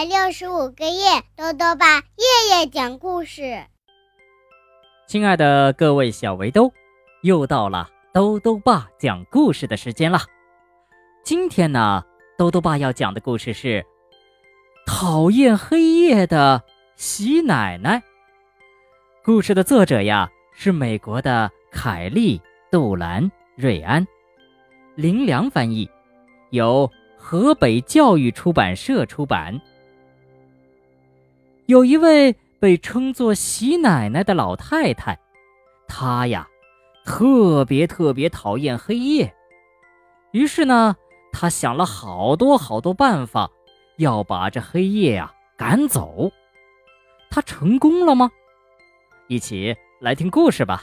百六十五个夜，豆豆爸夜夜讲故事。亲爱的各位小围兜，又到了兜兜爸讲故事的时间了。今天呢，兜兜爸要讲的故事是讨厌黑夜的喜奶奶。故事的作者呀是美国的凯利·杜兰·瑞安，林良翻译，由。河北教育出版社出版。有一位被称作“喜奶奶”的老太太，她呀，特别特别讨厌黑夜。于是呢，她想了好多好多办法，要把这黑夜呀赶走。她成功了吗？一起来听故事吧。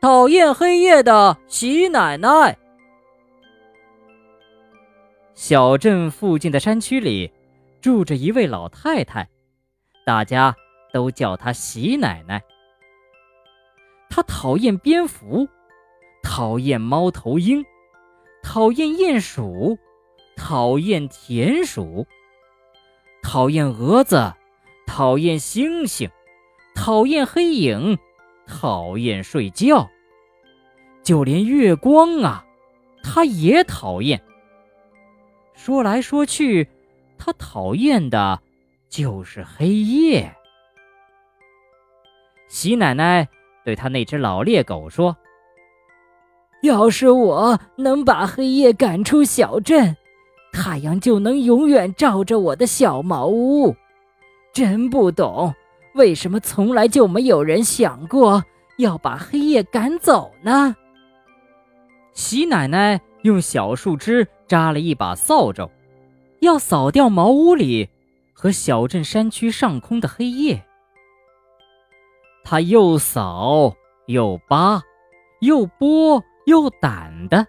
讨厌黑夜的喜奶奶。小镇附近的山区里，住着一位老太太，大家都叫她喜奶奶。她讨厌蝙蝠，讨厌猫头鹰，讨厌鼹鼠，讨厌田鼠，讨厌蛾子，讨厌星星，讨厌黑影，讨厌睡觉，就连月光啊，她也讨厌。说来说去，他讨厌的就是黑夜。喜奶奶对他那只老猎狗说：“要是我能把黑夜赶出小镇，太阳就能永远照着我的小茅屋。真不懂，为什么从来就没有人想过要把黑夜赶走呢？”喜奶奶。用小树枝扎了一把扫帚，要扫掉茅屋里和小镇山区上空的黑夜。他又扫又扒，又拨又掸的，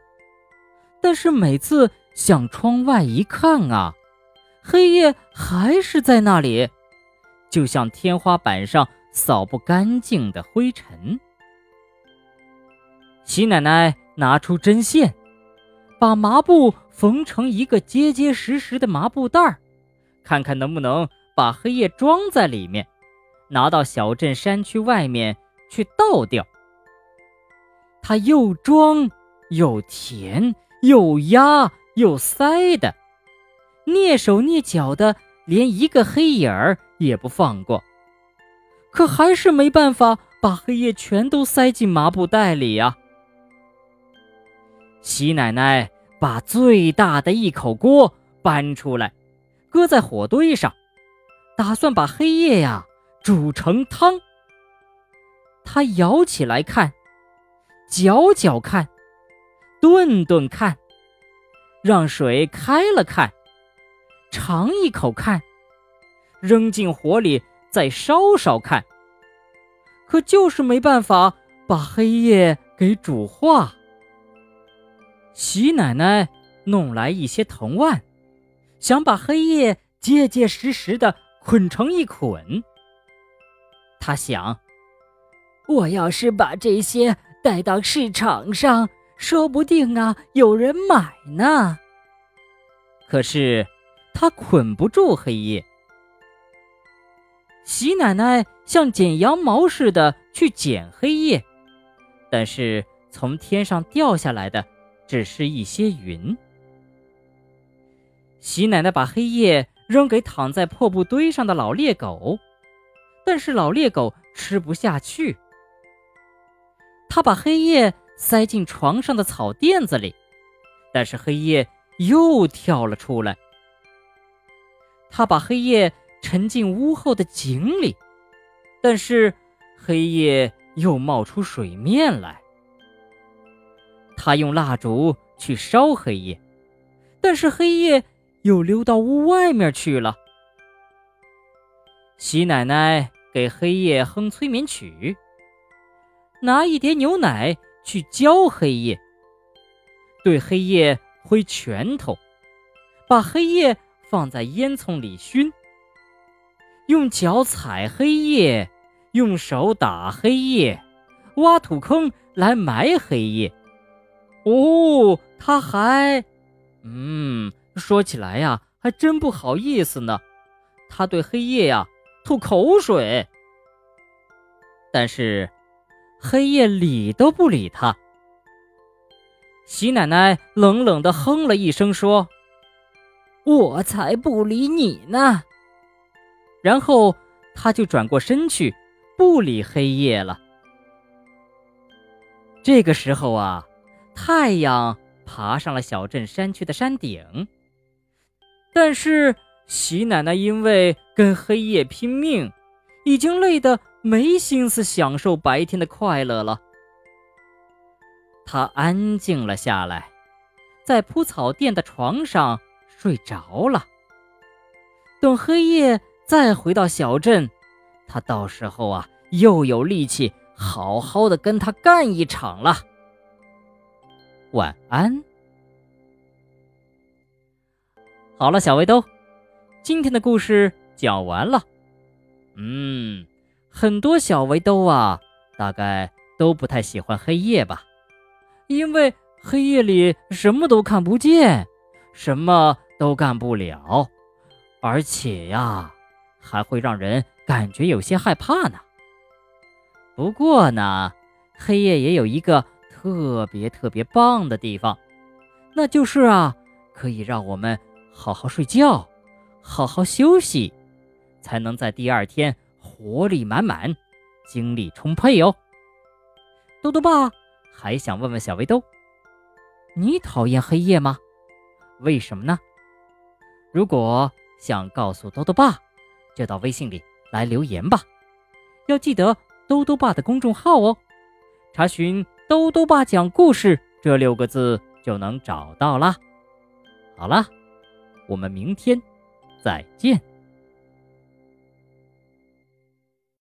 但是每次向窗外一看啊，黑夜还是在那里，就像天花板上扫不干净的灰尘。齐奶奶拿出针线。把麻布缝成一个结结实实的麻布袋儿，看看能不能把黑夜装在里面，拿到小镇山区外面去倒掉。他又装又填又压又塞的，蹑手蹑脚的，连一个黑影儿也不放过，可还是没办法把黑夜全都塞进麻布袋里呀。喜奶奶把最大的一口锅搬出来，搁在火堆上，打算把黑夜呀煮成汤。他舀起来看，搅搅看，炖炖看，让水开了看，尝一口看，扔进火里再烧烧看，可就是没办法把黑夜给煮化。喜奶奶弄来一些藤蔓，想把黑夜结结实实的捆成一捆。他想，我要是把这些带到市场上，说不定啊有人买呢。可是他捆不住黑夜。喜奶奶像剪羊毛似的去剪黑夜，但是从天上掉下来的。只是一些云。喜奶奶把黑夜扔给躺在破布堆上的老猎狗，但是老猎狗吃不下去。他把黑夜塞进床上的草垫子里，但是黑夜又跳了出来。他把黑夜沉进屋后的井里，但是黑夜又冒出水面来。他用蜡烛去烧黑夜，但是黑夜又溜到屋外面去了。喜奶奶给黑夜哼催眠曲，拿一碟牛奶去浇黑夜，对黑夜挥拳头，把黑夜放在烟囱里熏，用脚踩黑夜，用手打黑夜，挖土坑来埋黑夜。哦，他还，嗯，说起来呀，还真不好意思呢。他对黑夜呀吐口水，但是黑夜理都不理他。喜奶奶冷冷的哼了一声，说：“我才不理你呢。”然后他就转过身去，不理黑夜了。这个时候啊，太阳爬上了小镇山区的山顶，但是。喜奶奶因为跟黑夜拼命，已经累得没心思享受白天的快乐了。她安静了下来，在铺草垫的床上睡着了。等黑夜再回到小镇，她到时候啊又有力气好好的跟他干一场了。晚安。好了，小围兜。今天的故事讲完了，嗯，很多小围兜啊，大概都不太喜欢黑夜吧，因为黑夜里什么都看不见，什么都干不了，而且呀，还会让人感觉有些害怕呢。不过呢，黑夜也有一个特别特别棒的地方，那就是啊，可以让我们好好睡觉。好好休息，才能在第二天活力满满、精力充沛哦。豆豆爸还想问问小围兜：你讨厌黑夜吗？为什么呢？如果想告诉豆豆爸，就到微信里来留言吧。要记得豆豆爸的公众号哦，查询“兜兜爸讲故事”这六个字就能找到啦。好啦，我们明天。再见。